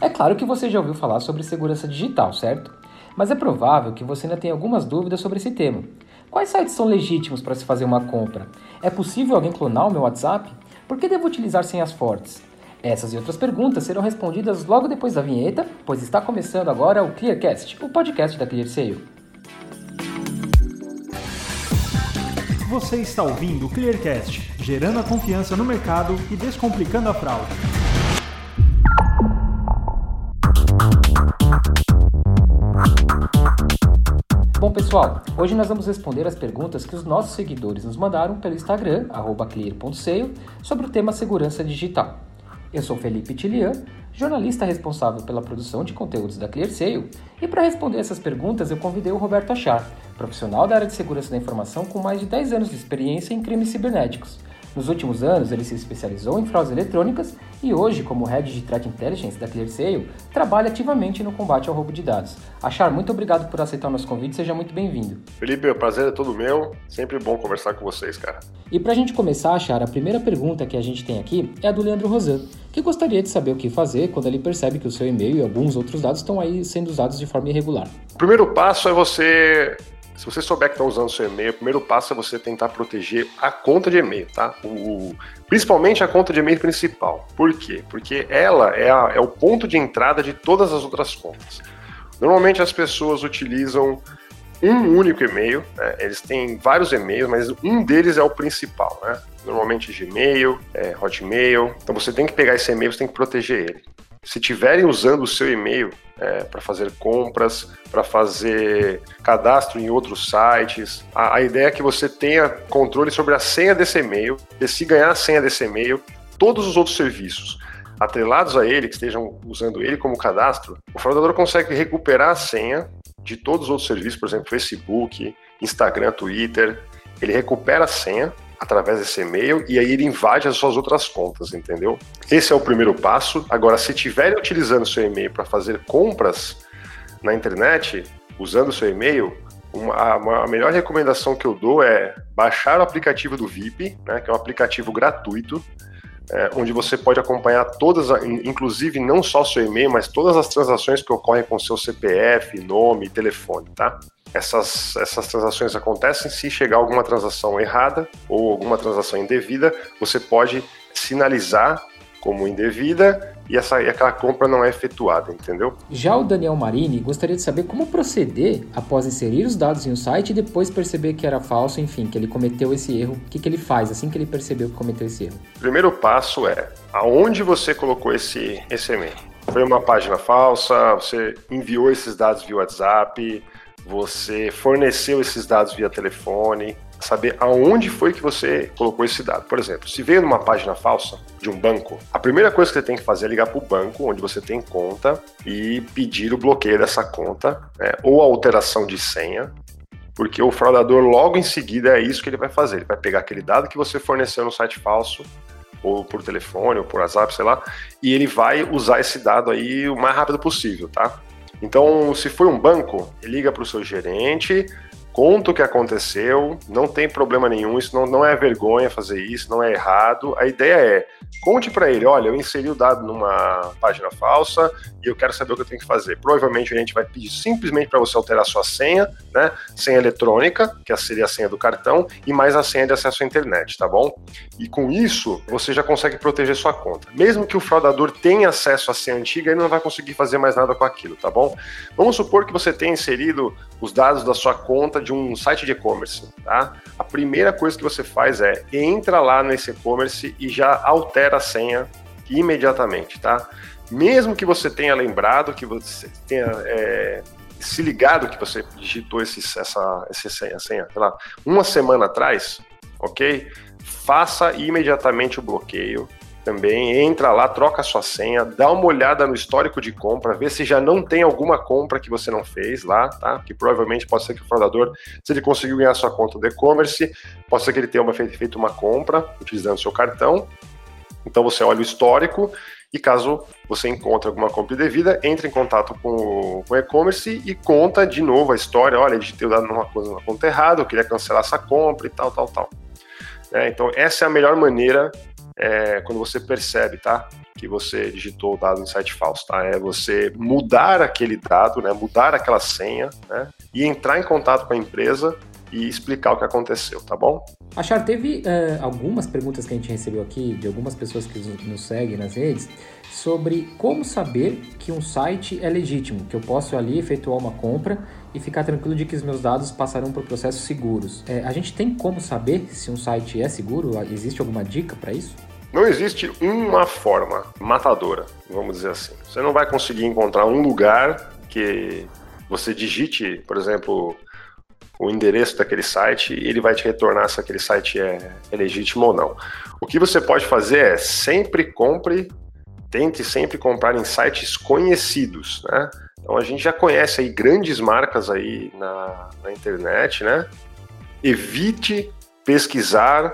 É claro que você já ouviu falar sobre segurança digital, certo? Mas é provável que você ainda tenha algumas dúvidas sobre esse tema. Quais sites são legítimos para se fazer uma compra? É possível alguém clonar o meu WhatsApp? Por que devo utilizar senhas fortes? Essas e outras perguntas serão respondidas logo depois da vinheta, pois está começando agora o Clearcast, o podcast da ClearSale. Você está ouvindo o Clearcast, gerando a confiança no mercado e descomplicando a fraude. Pessoal, hoje nós vamos responder as perguntas que os nossos seguidores nos mandaram pelo Instagram, clear.sale, sobre o tema segurança digital. Eu sou Felipe Tilian, jornalista responsável pela produção de conteúdos da ClearSale, e para responder essas perguntas eu convidei o Roberto Achar, profissional da área de segurança da informação com mais de 10 anos de experiência em crimes cibernéticos. Nos últimos anos, ele se especializou em fraudes eletrônicas e hoje, como Head de Threat Intelligence da ClearSale, trabalha ativamente no combate ao roubo de dados. Achar, muito obrigado por aceitar o nosso convite, seja muito bem-vindo. Felipe, o prazer é todo meu, sempre bom conversar com vocês, cara. E para a gente começar, Achar, a primeira pergunta que a gente tem aqui é a do Leandro Rosan, que gostaria de saber o que fazer quando ele percebe que o seu e-mail e alguns outros dados estão aí sendo usados de forma irregular. O primeiro passo é você se você souber que está usando seu e-mail, o primeiro passo é você tentar proteger a conta de e-mail, tá? O, principalmente a conta de e-mail principal. Por quê? Porque ela é, a, é o ponto de entrada de todas as outras contas. Normalmente as pessoas utilizam um único e-mail, né? eles têm vários e-mails, mas um deles é o principal, né? Normalmente Gmail, é, Hotmail. Então você tem que pegar esse e-mail, você tem que proteger ele se tiverem usando o seu e-mail é, para fazer compras, para fazer cadastro em outros sites, a, a, ideia é que você tenha controle sobre a senha desse e-mail, e se ganhar a senha desse e-mail, todos os outros serviços atrelados a ele, que estejam usando ele como cadastro, o fraudador consegue recuperar a senha de todos os outros serviços, por exemplo, Facebook, Instagram, Twitter, ele recupera a senha através desse e-mail e aí ele invade as suas outras contas, entendeu? Esse é o primeiro passo. Agora, se estiverem utilizando seu e-mail para fazer compras na internet, usando seu e-mail, uma, a melhor recomendação que eu dou é baixar o aplicativo do VIP, né, que é um aplicativo gratuito, é, onde você pode acompanhar todas, inclusive não só seu e-mail, mas todas as transações que ocorrem com seu CPF, nome, telefone, tá? Essas, essas transações acontecem se chegar alguma transação errada ou alguma transação indevida, você pode sinalizar como indevida e, essa, e aquela compra não é efetuada, entendeu? Já o Daniel Marini gostaria de saber como proceder após inserir os dados em um site e depois perceber que era falso, enfim, que ele cometeu esse erro. O que, que ele faz assim que ele percebeu que cometeu esse erro? O primeiro passo é aonde você colocou esse, esse e-mail. Foi uma página falsa, você enviou esses dados via WhatsApp, você forneceu esses dados via telefone, saber aonde foi que você colocou esse dado. Por exemplo, se veio numa página falsa de um banco, a primeira coisa que você tem que fazer é ligar para o banco onde você tem conta e pedir o bloqueio dessa conta né, ou a alteração de senha. Porque o fraudador, logo em seguida, é isso que ele vai fazer. Ele vai pegar aquele dado que você forneceu no site falso, ou por telefone, ou por WhatsApp, sei lá, e ele vai usar esse dado aí o mais rápido possível, tá? Então, se for um banco, liga para o seu gerente, conta o que aconteceu, não tem problema nenhum, isso não, não é vergonha fazer isso, não é errado. A ideia é, conte para ele, olha, eu inseri o dado numa página falsa e eu quero saber o que eu tenho que fazer. Provavelmente a gente vai pedir simplesmente para você alterar sua senha, né? Senha eletrônica, que seria a senha do cartão, e mais a senha de acesso à internet, tá bom? E com isso, você já consegue proteger sua conta. Mesmo que o fraudador tenha acesso à senha antiga, ele não vai conseguir fazer mais nada com aquilo, tá bom? Vamos supor que você tenha inserido os dados da sua conta de um site de e-commerce, tá? A primeira coisa que você faz é entra lá nesse e-commerce e já altera a senha imediatamente, tá? Mesmo que você tenha lembrado, que você tenha é, se ligado que você digitou esse, essa, essa senha, senha, sei lá, uma semana atrás, ok? Faça imediatamente o bloqueio, também, entra lá, troca sua senha, dá uma olhada no histórico de compra, vê se já não tem alguma compra que você não fez lá, tá? Que provavelmente pode ser que o fraudador, se ele conseguiu ganhar sua conta do e-commerce, pode ser que ele tenha uma, feito uma compra utilizando seu cartão. Então você olha o histórico e caso você encontre alguma compra indevida, entre em contato com o e-commerce e conta de novo a história. Olha, digitei o dado numa coisa numa conta errada, eu queria cancelar essa compra e tal, tal, tal. É, então essa é a melhor maneira é quando você percebe, tá? Que você digitou o dado em site falso, tá? É você mudar aquele dado, né? Mudar aquela senha, né? E entrar em contato com a empresa e explicar o que aconteceu, tá bom? Achar, teve uh, algumas perguntas que a gente recebeu aqui de algumas pessoas que nos seguem nas redes sobre como saber que um site é legítimo, que eu posso ali efetuar uma compra e ficar tranquilo de que os meus dados passarão por processos seguros. É, a gente tem como saber se um site é seguro? Existe alguma dica para isso? Não existe uma forma matadora, vamos dizer assim. Você não vai conseguir encontrar um lugar que você digite, por exemplo, o endereço daquele site e ele vai te retornar se aquele site é, é legítimo ou não. O que você pode fazer é sempre compre, tente sempre comprar em sites conhecidos, né? Então a gente já conhece aí grandes marcas aí na, na internet, né? Evite pesquisar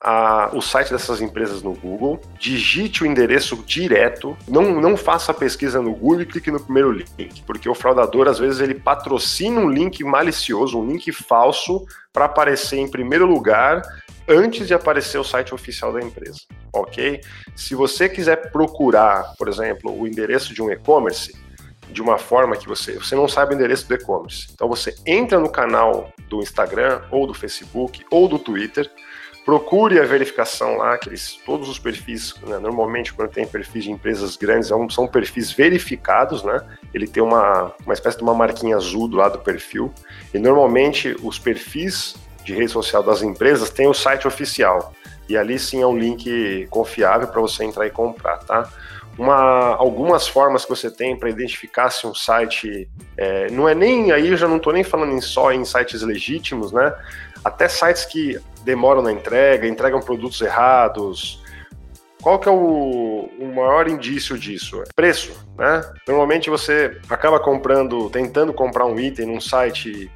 a, o site dessas empresas no Google, digite o endereço direto, não, não faça pesquisa no Google e clique no primeiro link, porque o fraudador às vezes ele patrocina um link malicioso, um link falso, para aparecer em primeiro lugar antes de aparecer o site oficial da empresa, ok? Se você quiser procurar, por exemplo, o endereço de um e-commerce, de uma forma que você, você não sabe o endereço do e-commerce. Então você entra no canal do Instagram ou do Facebook ou do Twitter, procure a verificação lá, aqueles, todos os perfis, né, normalmente quando tem perfis de empresas grandes, é são perfis verificados, né? Ele tem uma, uma espécie de uma marquinha azul do lado do perfil, e normalmente os perfis de rede social das empresas têm o site oficial, e ali sim é um link confiável para você entrar e comprar, tá? Uma, algumas formas que você tem para identificar se um site é, não é nem aí eu já não estou nem falando em só em sites legítimos, né? Até sites que demoram na entrega, entregam produtos errados. Qual que é o, o maior indício disso? Preço, né? Normalmente você acaba comprando, tentando comprar um item num site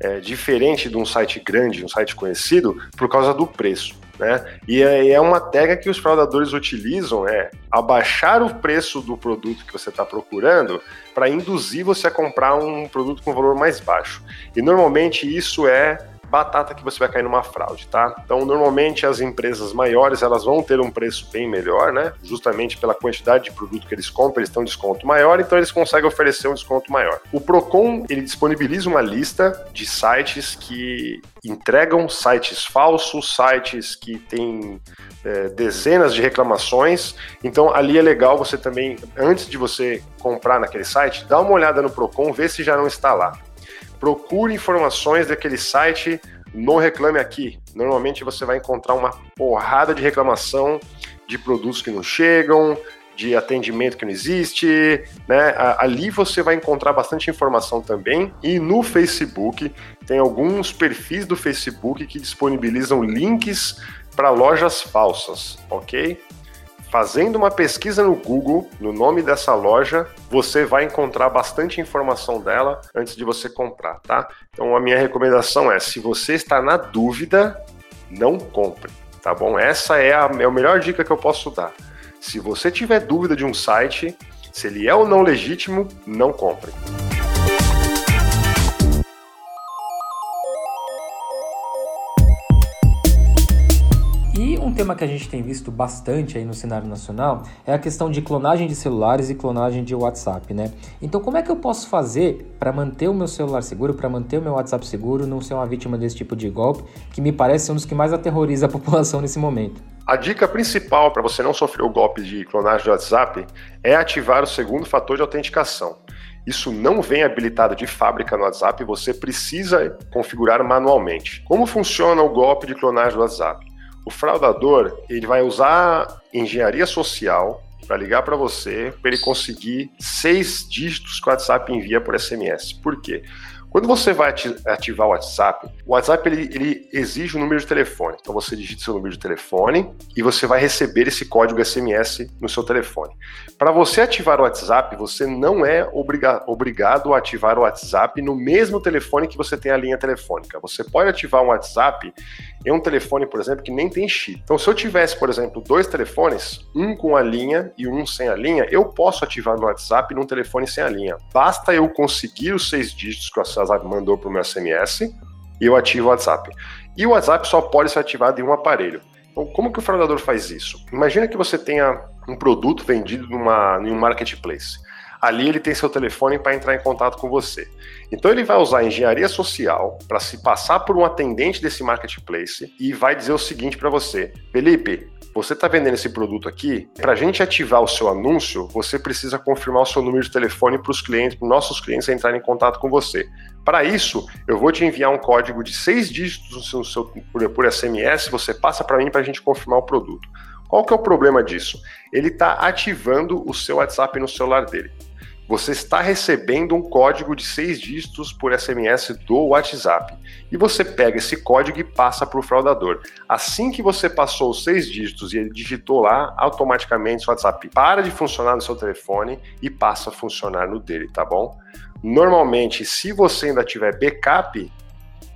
é, diferente de um site grande, um site conhecido, por causa do preço. Né? E é, é uma técnica que os fraudadores utilizam, é abaixar o preço do produto que você está procurando para induzir você a comprar um produto com valor mais baixo. E normalmente isso é batata que você vai cair numa fraude, tá? Então, normalmente as empresas maiores, elas vão ter um preço bem melhor, né? Justamente pela quantidade de produto que eles compram, eles têm um desconto maior, então eles conseguem oferecer um desconto maior. O Procon, ele disponibiliza uma lista de sites que entregam sites falsos, sites que têm é, dezenas de reclamações. Então, ali é legal você também, antes de você comprar naquele site, dá uma olhada no Procon, vê se já não está lá procure informações daquele site no Reclame Aqui. Normalmente você vai encontrar uma porrada de reclamação de produtos que não chegam, de atendimento que não existe, né? Ali você vai encontrar bastante informação também. E no Facebook tem alguns perfis do Facebook que disponibilizam links para lojas falsas, ok? Fazendo uma pesquisa no Google, no nome dessa loja, você vai encontrar bastante informação dela antes de você comprar, tá? Então a minha recomendação é, se você está na dúvida, não compre, tá bom? Essa é a, é a melhor dica que eu posso dar. Se você tiver dúvida de um site, se ele é ou não legítimo, não compre. Tema que a gente tem visto bastante aí no cenário nacional é a questão de clonagem de celulares e clonagem de WhatsApp, né? Então, como é que eu posso fazer para manter o meu celular seguro, para manter o meu WhatsApp seguro, não ser uma vítima desse tipo de golpe, que me parece um dos que mais aterroriza a população nesse momento? A dica principal para você não sofrer o golpe de clonagem de WhatsApp é ativar o segundo fator de autenticação. Isso não vem habilitado de fábrica no WhatsApp, você precisa configurar manualmente. Como funciona o golpe de clonagem do WhatsApp? O fraudador, ele vai usar engenharia social para ligar para você, para ele conseguir seis dígitos que o WhatsApp envia por SMS. Por quê? Quando você vai ativar o WhatsApp, o WhatsApp ele, ele exige um número de telefone. Então você digita seu número de telefone e você vai receber esse código SMS no seu telefone. Para você ativar o WhatsApp, você não é obriga obrigado a ativar o WhatsApp no mesmo telefone que você tem a linha telefônica. Você pode ativar um WhatsApp em um telefone, por exemplo, que nem tem chip. Então, se eu tivesse, por exemplo, dois telefones, um com a linha e um sem a linha, eu posso ativar meu WhatsApp num telefone sem a linha. Basta eu conseguir os seis dígitos que o WhatsApp mandou para o meu SMS e eu ativo o WhatsApp. E o WhatsApp só pode ser ativado em um aparelho. Então, como que o fraudador faz isso? Imagina que você tenha um produto vendido numa, em um marketplace. Ali ele tem seu telefone para entrar em contato com você. Então ele vai usar a engenharia social para se passar por um atendente desse marketplace e vai dizer o seguinte para você: Felipe, você está vendendo esse produto aqui, para a gente ativar o seu anúncio, você precisa confirmar o seu número de telefone para os clientes, para nossos clientes entrarem em contato com você. Para isso, eu vou te enviar um código de seis dígitos no seu, por, por SMS, você passa para mim para a gente confirmar o produto. Qual que é o problema disso? Ele está ativando o seu WhatsApp no celular dele você está recebendo um código de seis dígitos por SMS do WhatsApp. E você pega esse código e passa para o fraudador. Assim que você passou os seis dígitos e ele digitou lá, automaticamente o WhatsApp para de funcionar no seu telefone e passa a funcionar no dele, tá bom? Normalmente, se você ainda tiver backup,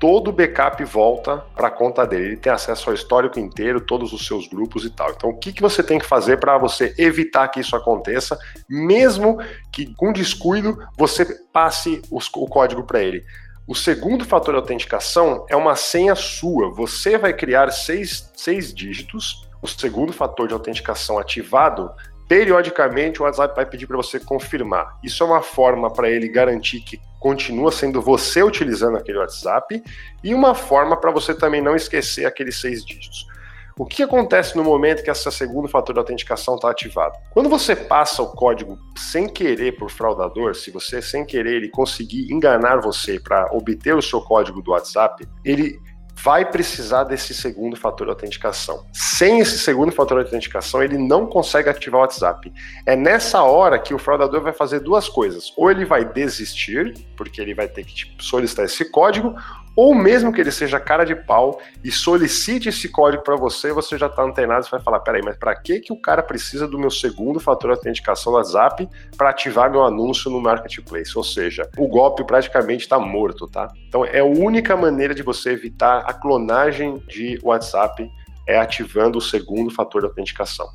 todo o backup volta para a conta dele. Ele tem acesso ao histórico inteiro, todos os seus grupos e tal. Então, o que, que você tem que fazer para você evitar que isso aconteça, mesmo que com descuido você passe os, o código para ele? O segundo fator de autenticação é uma senha sua. Você vai criar seis, seis dígitos. O segundo fator de autenticação ativado periodicamente o WhatsApp vai pedir para você confirmar. Isso é uma forma para ele garantir que continua sendo você utilizando aquele WhatsApp e uma forma para você também não esquecer aqueles seis dígitos. O que acontece no momento que esse segundo fator de autenticação está ativado? Quando você passa o código sem querer por fraudador, se você sem querer ele conseguir enganar você para obter o seu código do WhatsApp, ele vai precisar desse segundo fator de autenticação. Sem esse segundo fator de autenticação, ele não consegue ativar o WhatsApp. É nessa hora que o fraudador vai fazer duas coisas. Ou ele vai desistir, porque ele vai ter que tipo, solicitar esse código, ou mesmo que ele seja cara de pau e solicite esse código para você, você já está antenado e vai falar: peraí, mas para que, que o cara precisa do meu segundo fator de autenticação no WhatsApp para ativar meu anúncio no marketplace? Ou seja, o golpe praticamente está morto, tá? Então é a única maneira de você evitar a clonagem de WhatsApp é ativando o segundo fator de autenticação.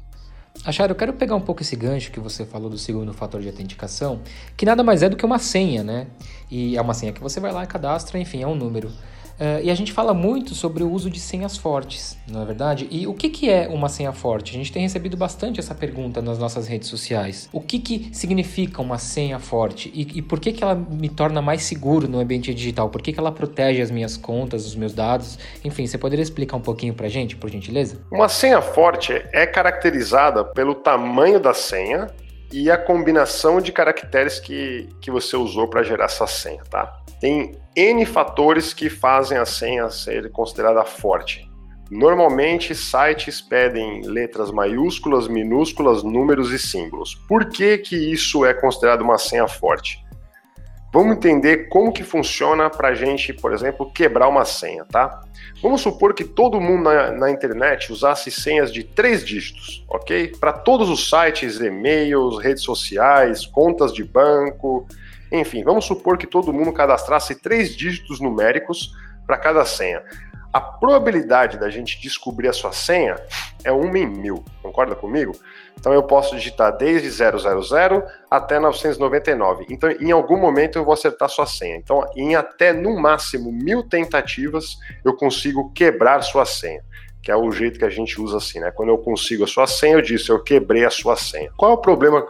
Achar, eu quero pegar um pouco esse gancho que você falou do segundo fator de autenticação, que nada mais é do que uma senha, né? E é uma senha que você vai lá e cadastra, enfim, é um número. Uh, e a gente fala muito sobre o uso de senhas fortes, não é verdade? E o que, que é uma senha forte? A gente tem recebido bastante essa pergunta nas nossas redes sociais. O que, que significa uma senha forte? E, e por que, que ela me torna mais seguro no ambiente digital? Por que, que ela protege as minhas contas, os meus dados? Enfim, você poderia explicar um pouquinho pra gente, por gentileza? Uma senha forte é caracterizada pelo tamanho da senha e a combinação de caracteres que, que você usou para gerar essa senha, tá? Tem N fatores que fazem a senha ser considerada forte. Normalmente, sites pedem letras maiúsculas, minúsculas, números e símbolos. Por que, que isso é considerado uma senha forte? Vamos entender como que funciona para a gente, por exemplo, quebrar uma senha, tá? Vamos supor que todo mundo na, na internet usasse senhas de três dígitos, ok? Para todos os sites, e-mails, redes sociais, contas de banco, enfim, vamos supor que todo mundo cadastrasse três dígitos numéricos para cada senha. A probabilidade da gente descobrir a sua senha é uma em mil, concorda comigo? Então eu posso digitar desde 000 até 999. Então em algum momento eu vou acertar sua senha. Então em até no máximo mil tentativas eu consigo quebrar sua senha que é o jeito que a gente usa assim, né? Quando eu consigo a sua senha, eu disse, eu quebrei a sua senha. Qual é o problema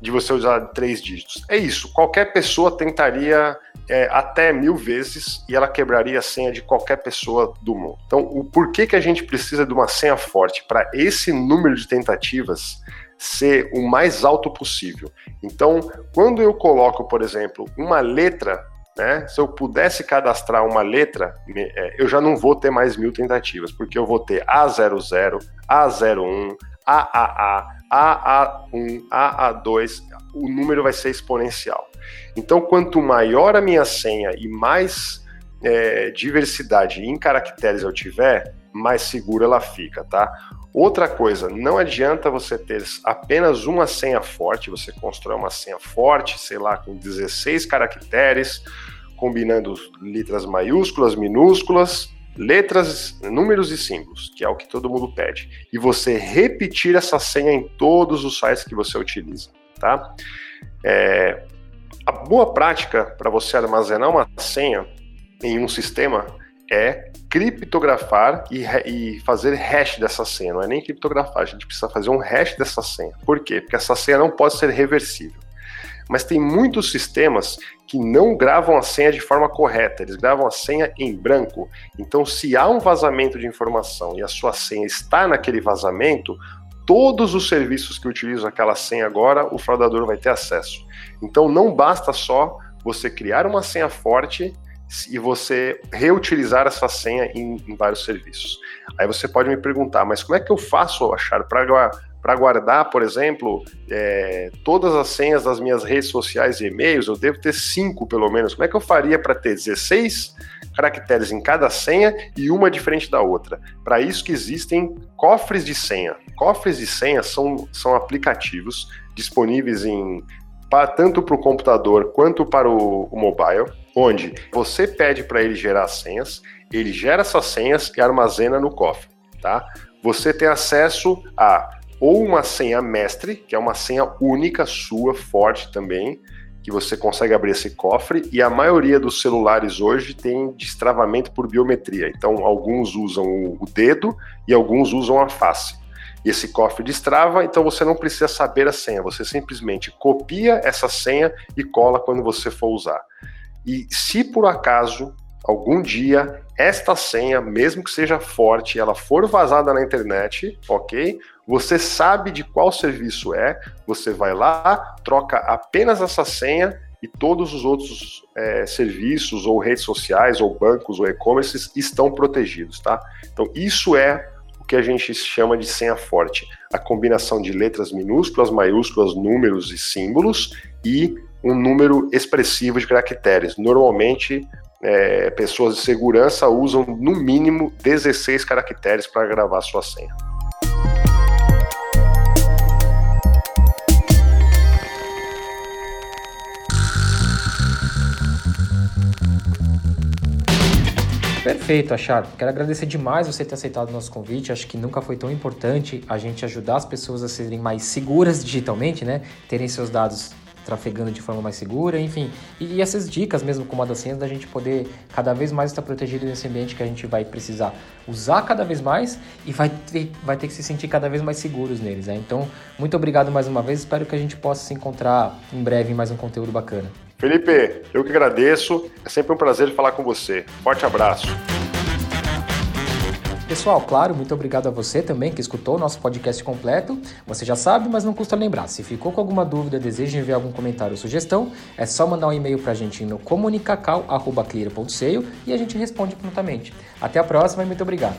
de você usar três dígitos. É isso, qualquer pessoa tentaria é, até mil vezes e ela quebraria a senha de qualquer pessoa do mundo. Então, o porquê que a gente precisa de uma senha forte para esse número de tentativas ser o mais alto possível. Então, quando eu coloco, por exemplo, uma letra, né, se eu pudesse cadastrar uma letra, é, eu já não vou ter mais mil tentativas, porque eu vou ter A00, A01, AAA, AA1, AA2, o número vai ser exponencial. Então, quanto maior a minha senha e mais é, diversidade em caracteres eu tiver, mais segura ela fica, tá? Outra coisa, não adianta você ter apenas uma senha forte, você constrói uma senha forte, sei lá, com 16 caracteres, combinando letras maiúsculas, minúsculas, letras, números e símbolos, que é o que todo mundo pede, e você repetir essa senha em todos os sites que você utiliza, tá? É, a boa prática para você armazenar uma senha em um sistema é criptografar e, e, fazer hash dessa senha. Não é nem criptografar, a gente precisa fazer um hash dessa senha. Por quê? Porque essa senha não pode ser reversível. Mas tem muitos sistemas que não gravam a senha de forma correta, eles gravam a senha em branco. Então, se há um vazamento de informação e a sua senha está naquele vazamento, todos os serviços que utilizam aquela senha agora, o fraudador vai ter acesso. Então, não basta só você criar uma senha forte e você reutilizar essa senha em, em, vários serviços. Aí você pode me perguntar, mas como é que eu faço, achar para guardar, por exemplo, é, todas as senhas das minhas redes sociais e e-mails? Eu devo ter cinco, pelo menos. Como é que eu faria para ter 16 caracteres em cada senha e uma diferente da outra? Para isso que existem cofres de senha. Cofres de senha são, são aplicativos disponíveis em para, tanto para o computador quanto para o, o mobile, onde você pede para ele gerar senhas, ele gera essas senhas e armazena no cofre, tá? Você tem acesso a ou uma senha mestre, que é uma senha única sua, forte também, que você consegue abrir esse cofre, e a maioria dos celulares hoje tem destravamento por biometria. Então, alguns usam o dedo e alguns usam a face e esse cofre destrava, então você não precisa saber a senha, você simplesmente copia essa senha e cola quando você for usar. E se por acaso algum dia esta senha, mesmo que seja forte, ela for vazada na internet, ok? Você sabe de qual serviço é, você vai lá, troca apenas essa senha e todos os outros é, serviços, ou redes sociais, ou bancos, ou e-commerce estão protegidos, tá? Então, isso é que a gente chama de senha forte, a combinação de letras minúsculas, maiúsculas, números e símbolos e um número expressivo de caracteres. Normalmente, é, pessoas de segurança usam no mínimo 16 caracteres para gravar sua senha. Perfeito, Achar. Quero agradecer demais você ter aceitado o nosso convite. Acho que nunca foi tão importante a gente ajudar as pessoas a serem mais seguras digitalmente, né? Terem seus dados trafegando de forma mais segura, enfim. E, essas dicas mesmo como a da senha, da gente poder cada vez mais estar protegido nesse ambiente que a gente vai precisar usar cada vez mais e vai ter, vai ter que se sentir cada vez mais seguros neles. Né? Então, muito obrigado mais uma vez. Espero que a gente possa se encontrar em breve em mais um conteúdo bacana. Felipe, eu que agradeço. É sempre um prazer falar com você. Forte abraço. Pessoal, claro, muito obrigado a você também que escutou o nosso podcast completo. Você já sabe, mas não custa lembrar. Se ficou com alguma dúvida, deseja enviar algum comentário ou sugestão, é só mandar um e-mail para a gente no comunicacal.clear.seio e a gente responde prontamente. Até a próxima e muito obrigado.